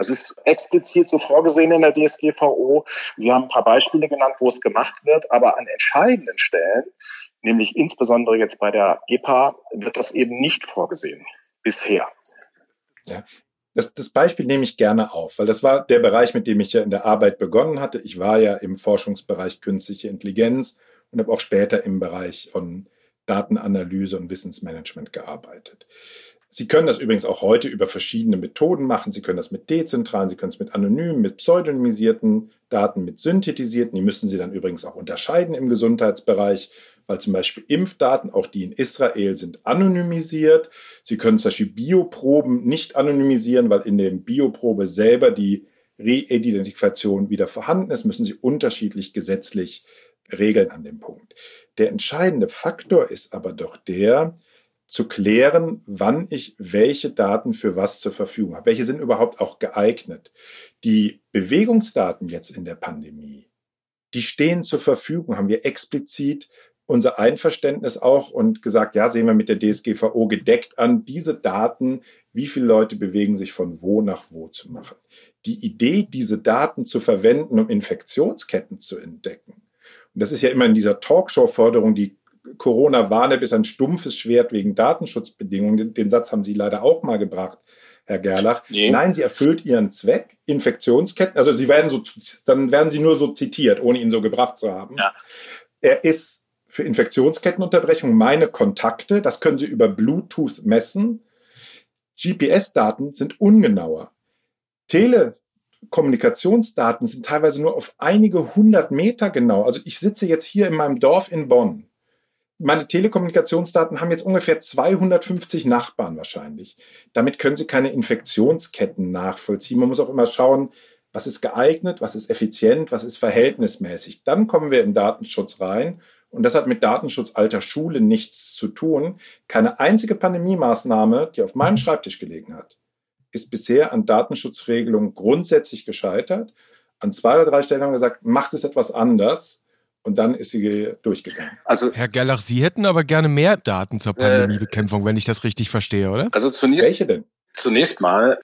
Das ist explizit so vorgesehen in der DSGVO. Sie haben ein paar Beispiele genannt, wo es gemacht wird, aber an entscheidenden Stellen, nämlich insbesondere jetzt bei der EPA, wird das eben nicht vorgesehen bisher. Ja, das, das, Beispiel nehme ich gerne auf, weil das war der Bereich, mit dem ich ja in der Arbeit begonnen hatte. Ich war ja im Forschungsbereich künstliche Intelligenz und habe auch später im Bereich von Datenanalyse und Wissensmanagement gearbeitet. Sie können das übrigens auch heute über verschiedene Methoden machen. Sie können das mit dezentralen, Sie können es mit anonymen, mit pseudonymisierten Daten, mit synthetisierten. Die müssen Sie dann übrigens auch unterscheiden im Gesundheitsbereich, weil zum Beispiel Impfdaten, auch die in Israel, sind anonymisiert. Sie können zum Beispiel Bioproben nicht anonymisieren, weil in der Bioprobe selber die Re-Identifikation wieder vorhanden ist, müssen Sie unterschiedlich gesetzlich regeln an dem Punkt. Der entscheidende Faktor ist aber doch der, zu klären, wann ich welche Daten für was zur Verfügung habe. Welche sind überhaupt auch geeignet? Die Bewegungsdaten jetzt in der Pandemie, die stehen zur Verfügung, haben wir explizit unser Einverständnis auch und gesagt, ja, sehen wir mit der DSGVO gedeckt an, diese Daten, wie viele Leute bewegen sich von wo nach wo zu machen. Die Idee, diese Daten zu verwenden, um Infektionsketten zu entdecken. Und das ist ja immer in dieser Talkshow-Forderung, die Corona-Warn-App ist ein stumpfes Schwert wegen Datenschutzbedingungen. Den Satz haben Sie leider auch mal gebracht, Herr Gerlach. Nee. Nein, sie erfüllt ihren Zweck. Infektionsketten, also sie werden so, dann werden sie nur so zitiert, ohne ihn so gebracht zu haben. Ja. Er ist für Infektionskettenunterbrechung meine Kontakte. Das können Sie über Bluetooth messen. GPS-Daten sind ungenauer. Telekommunikationsdaten sind teilweise nur auf einige hundert Meter genau. Also ich sitze jetzt hier in meinem Dorf in Bonn meine Telekommunikationsdaten haben jetzt ungefähr 250 Nachbarn wahrscheinlich. Damit können Sie keine Infektionsketten nachvollziehen. Man muss auch immer schauen, was ist geeignet, was ist effizient, was ist verhältnismäßig. Dann kommen wir im Datenschutz rein. Und das hat mit Datenschutz alter Schule nichts zu tun. Keine einzige Pandemie-Maßnahme, die auf meinem Schreibtisch gelegen hat, ist bisher an Datenschutzregelungen grundsätzlich gescheitert. An zwei oder drei Stellen haben wir gesagt, macht es etwas anders. Und dann ist sie durchgegangen. Also, Herr Gerlach, Sie hätten aber gerne mehr Daten zur Pandemiebekämpfung, äh, wenn ich das richtig verstehe, oder? Also zunächst, Welche denn? Zunächst mal,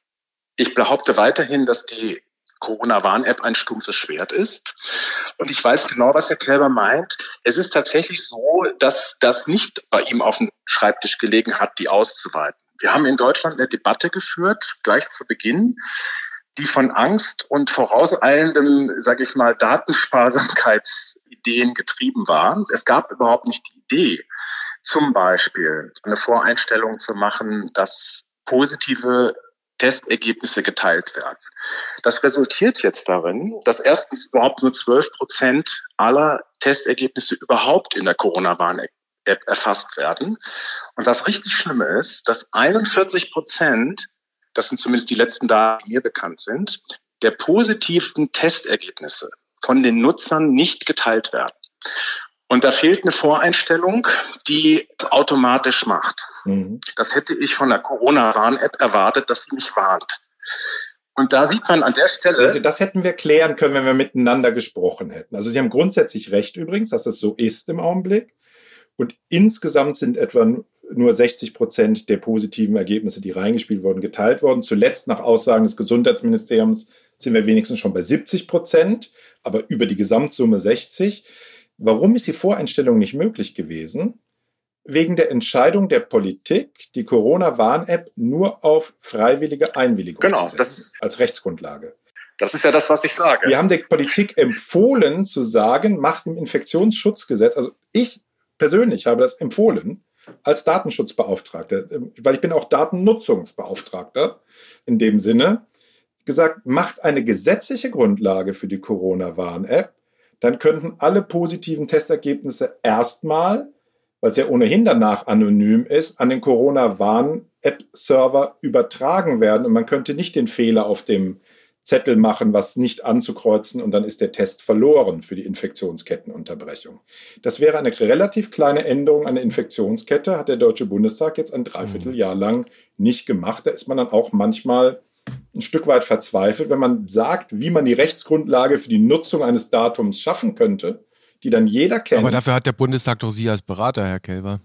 ich behaupte weiterhin, dass die Corona-Warn-App ein stumpfes Schwert ist. Und ich weiß genau, was Herr Kälber meint. Es ist tatsächlich so, dass das nicht bei ihm auf dem Schreibtisch gelegen hat, die auszuweiten. Wir haben in Deutschland eine Debatte geführt, gleich zu Beginn, die von Angst und vorauseilendem, sage ich mal, Datensparsamkeitsideen getrieben war. Es gab überhaupt nicht die Idee, zum Beispiel eine Voreinstellung zu machen, dass positive Testergebnisse geteilt werden. Das resultiert jetzt darin, dass erstens überhaupt nur 12 Prozent aller Testergebnisse überhaupt in der Corona-Warn-App erfasst werden. Und das richtig Schlimme ist, dass 41 Prozent das sind zumindest die letzten Daten, die mir bekannt sind, der positiven Testergebnisse von den Nutzern nicht geteilt werden. Und da fehlt eine Voreinstellung, die es automatisch macht. Mhm. Das hätte ich von der Corona-Warn-App erwartet, dass sie mich warnt. Und da sieht man an der Stelle. Also das hätten wir klären können, wenn wir miteinander gesprochen hätten. Also Sie haben grundsätzlich recht übrigens, dass es so ist im Augenblick. Und insgesamt sind etwa nur 60 Prozent der positiven Ergebnisse, die reingespielt wurden, geteilt worden. Zuletzt nach Aussagen des Gesundheitsministeriums sind wir wenigstens schon bei 70 Prozent, aber über die Gesamtsumme 60. Warum ist die Voreinstellung nicht möglich gewesen? Wegen der Entscheidung der Politik, die Corona-Warn-App nur auf freiwillige Einwilligung genau, zu setzen, als Rechtsgrundlage. Das ist ja das, was ich sage. Wir haben der Politik empfohlen zu sagen, macht im Infektionsschutzgesetz, also ich persönlich habe das empfohlen, als Datenschutzbeauftragter, weil ich bin auch Datennutzungsbeauftragter in dem Sinne, gesagt, macht eine gesetzliche Grundlage für die Corona-Warn-App, dann könnten alle positiven Testergebnisse erstmal, weil es ja ohnehin danach anonym ist, an den Corona-Warn-App-Server übertragen werden und man könnte nicht den Fehler auf dem Zettel machen, was nicht anzukreuzen und dann ist der Test verloren für die Infektionskettenunterbrechung. Das wäre eine relativ kleine Änderung an der Infektionskette, hat der Deutsche Bundestag jetzt ein Dreivierteljahr mhm. lang nicht gemacht. Da ist man dann auch manchmal ein Stück weit verzweifelt, wenn man sagt, wie man die Rechtsgrundlage für die Nutzung eines Datums schaffen könnte, die dann jeder kennt. Aber dafür hat der Bundestag doch Sie als Berater, Herr Kelber.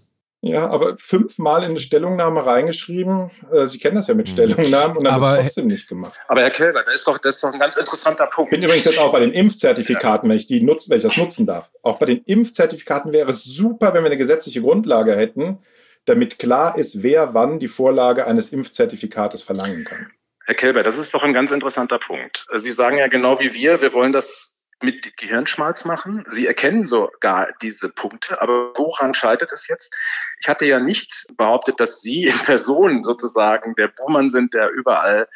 Ja, aber fünfmal in eine Stellungnahme reingeschrieben. Äh, Sie kennen das ja mit hm. Stellungnahmen und dann aber, wird trotzdem nicht gemacht. Aber Herr Kelber, das ist doch, das ist doch ein ganz interessanter Punkt. Ich bin übrigens jetzt auch bei den Impfzertifikaten, wenn ich die nutzen, wenn ich das nutzen darf. Auch bei den Impfzertifikaten wäre es super, wenn wir eine gesetzliche Grundlage hätten, damit klar ist, wer wann die Vorlage eines Impfzertifikates verlangen kann. Herr Kelber, das ist doch ein ganz interessanter Punkt. Sie sagen ja genau wie wir, wir wollen das mit Gehirnschmalz machen. Sie erkennen sogar diese Punkte, aber woran scheitert es jetzt? Ich hatte ja nicht behauptet, dass Sie in Person sozusagen der Buhmann sind, der überall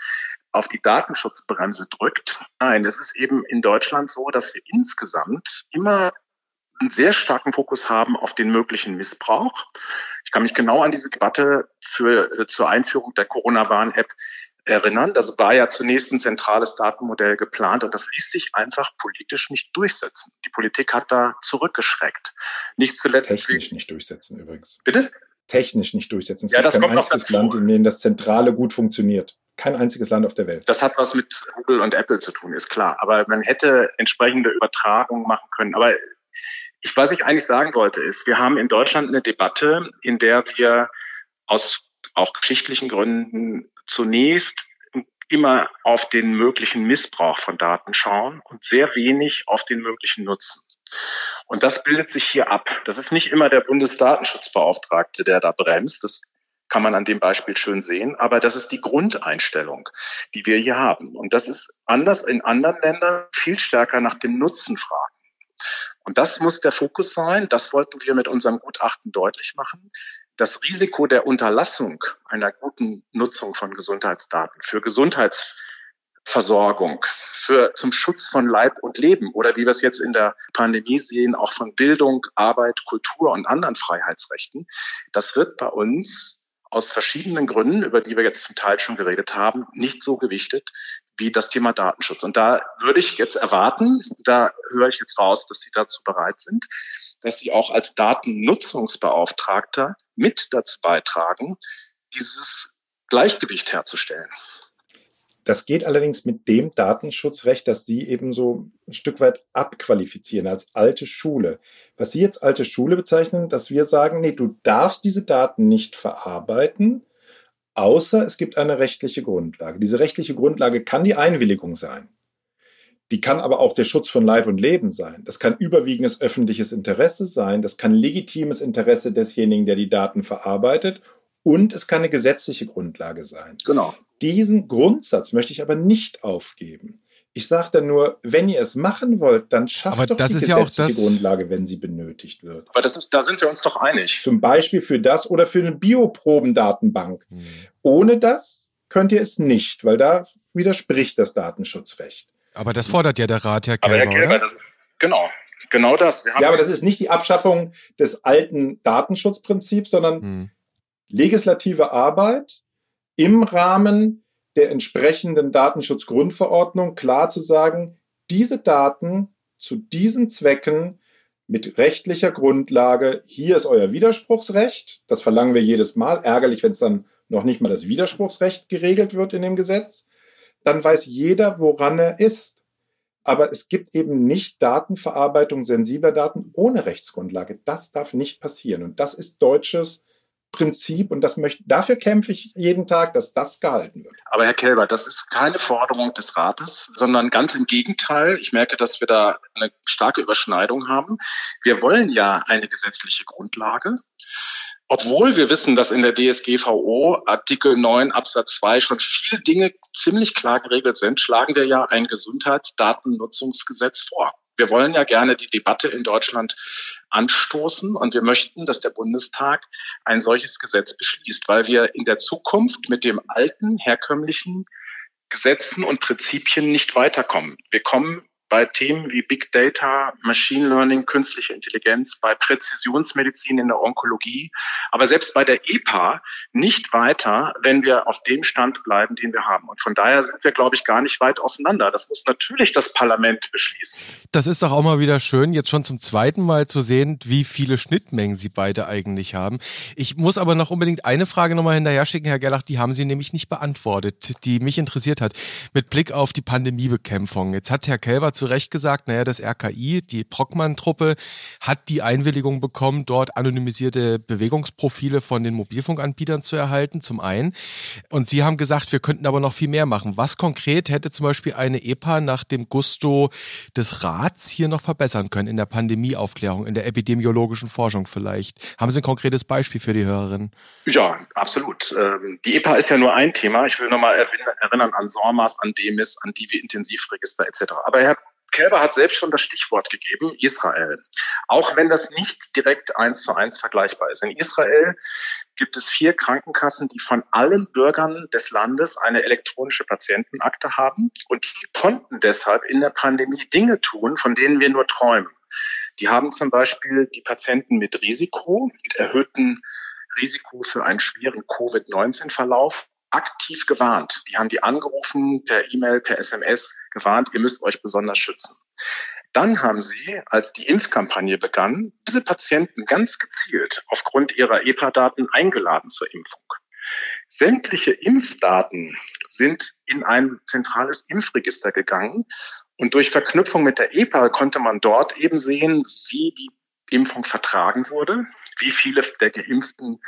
auf die Datenschutzbremse drückt. Nein, es ist eben in Deutschland so, dass wir insgesamt immer einen sehr starken Fokus haben auf den möglichen Missbrauch. Ich kann mich genau an diese Debatte für, äh, zur Einführung der Corona-Warn-App erinnern. Das war ja zunächst ein zentrales Datenmodell geplant und das ließ sich einfach politisch nicht durchsetzen. Die Politik hat da zurückgeschreckt. Nicht zuletzt. Technisch nicht durchsetzen übrigens. Bitte? Technisch nicht durchsetzen. Es ja, gibt das kein einziges Land, in dem das Zentrale gut funktioniert. Kein einziges Land auf der Welt. Das hat was mit Google und Apple zu tun, ist klar. Aber man hätte entsprechende Übertragungen machen können. Aber Ich, was ich eigentlich sagen wollte, ist, wir haben in Deutschland eine Debatte, in der wir aus auch geschichtlichen Gründen zunächst immer auf den möglichen Missbrauch von Daten schauen und sehr wenig auf den möglichen Nutzen. Und das bildet sich hier ab. Das ist nicht immer der Bundesdatenschutzbeauftragte, der da bremst. Das kann man an dem Beispiel schön sehen. Aber das ist die Grundeinstellung, die wir hier haben. Und das ist anders in anderen Ländern viel stärker nach dem Nutzen fragen. Und das muss der Fokus sein. Das wollten wir mit unserem Gutachten deutlich machen. Das Risiko der Unterlassung einer guten Nutzung von Gesundheitsdaten für Gesundheitsversorgung, für zum Schutz von Leib und Leben oder wie wir es jetzt in der Pandemie sehen, auch von Bildung, Arbeit, Kultur und anderen Freiheitsrechten, das wird bei uns aus verschiedenen Gründen, über die wir jetzt zum Teil schon geredet haben, nicht so gewichtet wie das Thema Datenschutz. Und da würde ich jetzt erwarten, da höre ich jetzt raus, dass Sie dazu bereit sind, dass Sie auch als Datennutzungsbeauftragter mit dazu beitragen, dieses Gleichgewicht herzustellen. Das geht allerdings mit dem Datenschutzrecht, das Sie eben so ein Stück weit abqualifizieren als alte Schule. Was Sie jetzt alte Schule bezeichnen, dass wir sagen, nee, du darfst diese Daten nicht verarbeiten, außer es gibt eine rechtliche Grundlage. Diese rechtliche Grundlage kann die Einwilligung sein. Die kann aber auch der Schutz von Leib und Leben sein. Das kann überwiegendes öffentliches Interesse sein. Das kann legitimes Interesse desjenigen, der die Daten verarbeitet. Und es kann eine gesetzliche Grundlage sein. Genau. Diesen Grundsatz möchte ich aber nicht aufgeben. Ich sage dann nur, wenn ihr es machen wollt, dann schafft aber doch das die ist gesetzliche ja auch das Grundlage, wenn sie benötigt wird. Aber das ist, da sind wir uns doch einig. Zum Beispiel für das oder für eine Bioprobendatenbank. Hm. Ohne das könnt ihr es nicht, weil da widerspricht das Datenschutzrecht. Aber das fordert ja der Rat, Herr Kelber, aber Herr Kelber, das, genau, genau das. ja, aber das ist nicht die Abschaffung des alten Datenschutzprinzips, sondern hm. legislative Arbeit im Rahmen der entsprechenden Datenschutzgrundverordnung klar zu sagen, diese Daten zu diesen Zwecken mit rechtlicher Grundlage, hier ist euer Widerspruchsrecht, das verlangen wir jedes Mal, ärgerlich, wenn es dann noch nicht mal das Widerspruchsrecht geregelt wird in dem Gesetz, dann weiß jeder, woran er ist. Aber es gibt eben nicht Datenverarbeitung sensibler Daten ohne Rechtsgrundlage. Das darf nicht passieren. Und das ist deutsches Prinzip und das möchte, dafür kämpfe ich jeden Tag, dass das gehalten wird. Aber Herr Kelber, das ist keine Forderung des Rates, sondern ganz im Gegenteil. Ich merke, dass wir da eine starke Überschneidung haben. Wir wollen ja eine gesetzliche Grundlage. Obwohl wir wissen, dass in der DSGVO Artikel 9 Absatz 2 schon viele Dinge ziemlich klar geregelt sind, schlagen wir ja ein Gesundheitsdatennutzungsgesetz vor. Wir wollen ja gerne die Debatte in Deutschland anstoßen und wir möchten, dass der Bundestag ein solches Gesetz beschließt, weil wir in der Zukunft mit dem alten, herkömmlichen Gesetzen und Prinzipien nicht weiterkommen. Wir kommen bei Themen wie Big Data, Machine Learning, künstliche Intelligenz, bei Präzisionsmedizin in der Onkologie, aber selbst bei der EPA nicht weiter, wenn wir auf dem Stand bleiben, den wir haben. Und von daher sind wir, glaube ich, gar nicht weit auseinander. Das muss natürlich das Parlament beschließen. Das ist doch auch mal wieder schön, jetzt schon zum zweiten Mal zu sehen, wie viele Schnittmengen Sie beide eigentlich haben. Ich muss aber noch unbedingt eine Frage nochmal hinterher schicken, Herr Gerlach, die haben Sie nämlich nicht beantwortet, die mich interessiert hat, mit Blick auf die Pandemiebekämpfung. Jetzt hat Herr Kelber zu Recht gesagt, naja, das RKI, die Brockmann-Truppe, hat die Einwilligung bekommen, dort anonymisierte Bewegungsprofile von den Mobilfunkanbietern zu erhalten, zum einen. Und Sie haben gesagt, wir könnten aber noch viel mehr machen. Was konkret hätte zum Beispiel eine EPA nach dem Gusto des Rats hier noch verbessern können in der Pandemieaufklärung, in der epidemiologischen Forschung vielleicht? Haben Sie ein konkretes Beispiel für die Hörerinnen? Ja, absolut. Ähm, die EPA ist ja nur ein Thema. Ich will nochmal erinnern an SORMAS, an DEMIS, an Divi-Intensivregister etc. Aber Herr Kelber hat selbst schon das Stichwort gegeben, Israel. Auch wenn das nicht direkt eins zu eins vergleichbar ist. In Israel gibt es vier Krankenkassen, die von allen Bürgern des Landes eine elektronische Patientenakte haben. Und die konnten deshalb in der Pandemie Dinge tun, von denen wir nur träumen. Die haben zum Beispiel die Patienten mit Risiko, mit erhöhtem Risiko für einen schweren Covid-19-Verlauf aktiv gewarnt. Die haben die angerufen, per E-Mail, per SMS gewarnt, ihr müsst euch besonders schützen. Dann haben sie, als die Impfkampagne begann, diese Patienten ganz gezielt aufgrund ihrer EPA-Daten eingeladen zur Impfung. Sämtliche Impfdaten sind in ein zentrales Impfregister gegangen Und durch Verknüpfung mit der EPA konnte man dort eben sehen, wie die Impfung vertragen wurde, wie viele der Geimpften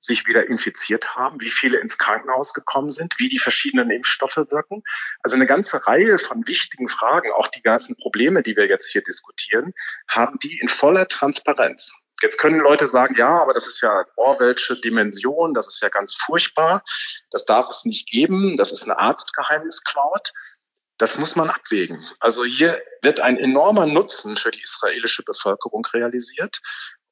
sich wieder infiziert haben, wie viele ins Krankenhaus gekommen sind, wie die verschiedenen Impfstoffe wirken. Also eine ganze Reihe von wichtigen Fragen, auch die ganzen Probleme, die wir jetzt hier diskutieren, haben die in voller Transparenz. Jetzt können Leute sagen, ja, aber das ist ja Orwellsche Dimension, das ist ja ganz furchtbar, das darf es nicht geben, das ist eine Arztgeheimniscloud. Das muss man abwägen. Also hier wird ein enormer Nutzen für die israelische Bevölkerung realisiert.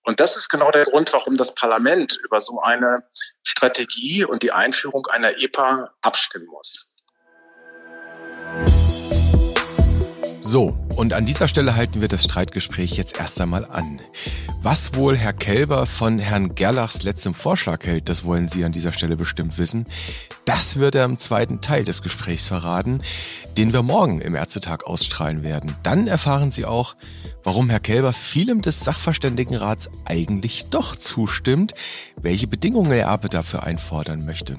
Und das ist genau der Grund, warum das Parlament über so eine Strategie und die Einführung einer EPA abstimmen muss. So, und an dieser Stelle halten wir das Streitgespräch jetzt erst einmal an. Was wohl Herr Kelber von Herrn Gerlachs letztem Vorschlag hält, das wollen Sie an dieser Stelle bestimmt wissen. Das wird er im zweiten Teil des Gesprächs verraten, den wir morgen im Ärztetag ausstrahlen werden. Dann erfahren Sie auch, warum Herr Kelber vielem des Sachverständigenrats eigentlich doch zustimmt, welche Bedingungen er aber dafür einfordern möchte.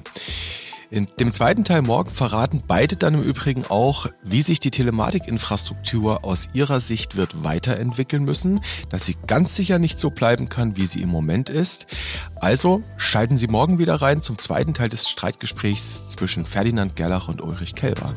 In dem zweiten Teil morgen verraten beide dann im Übrigen auch, wie sich die Telematikinfrastruktur aus ihrer Sicht wird weiterentwickeln müssen, dass sie ganz sicher nicht so bleiben kann, wie sie im Moment ist. Also schalten Sie morgen wieder rein zum zweiten Teil des Streitgesprächs zwischen Ferdinand Gerlach und Ulrich Kelber.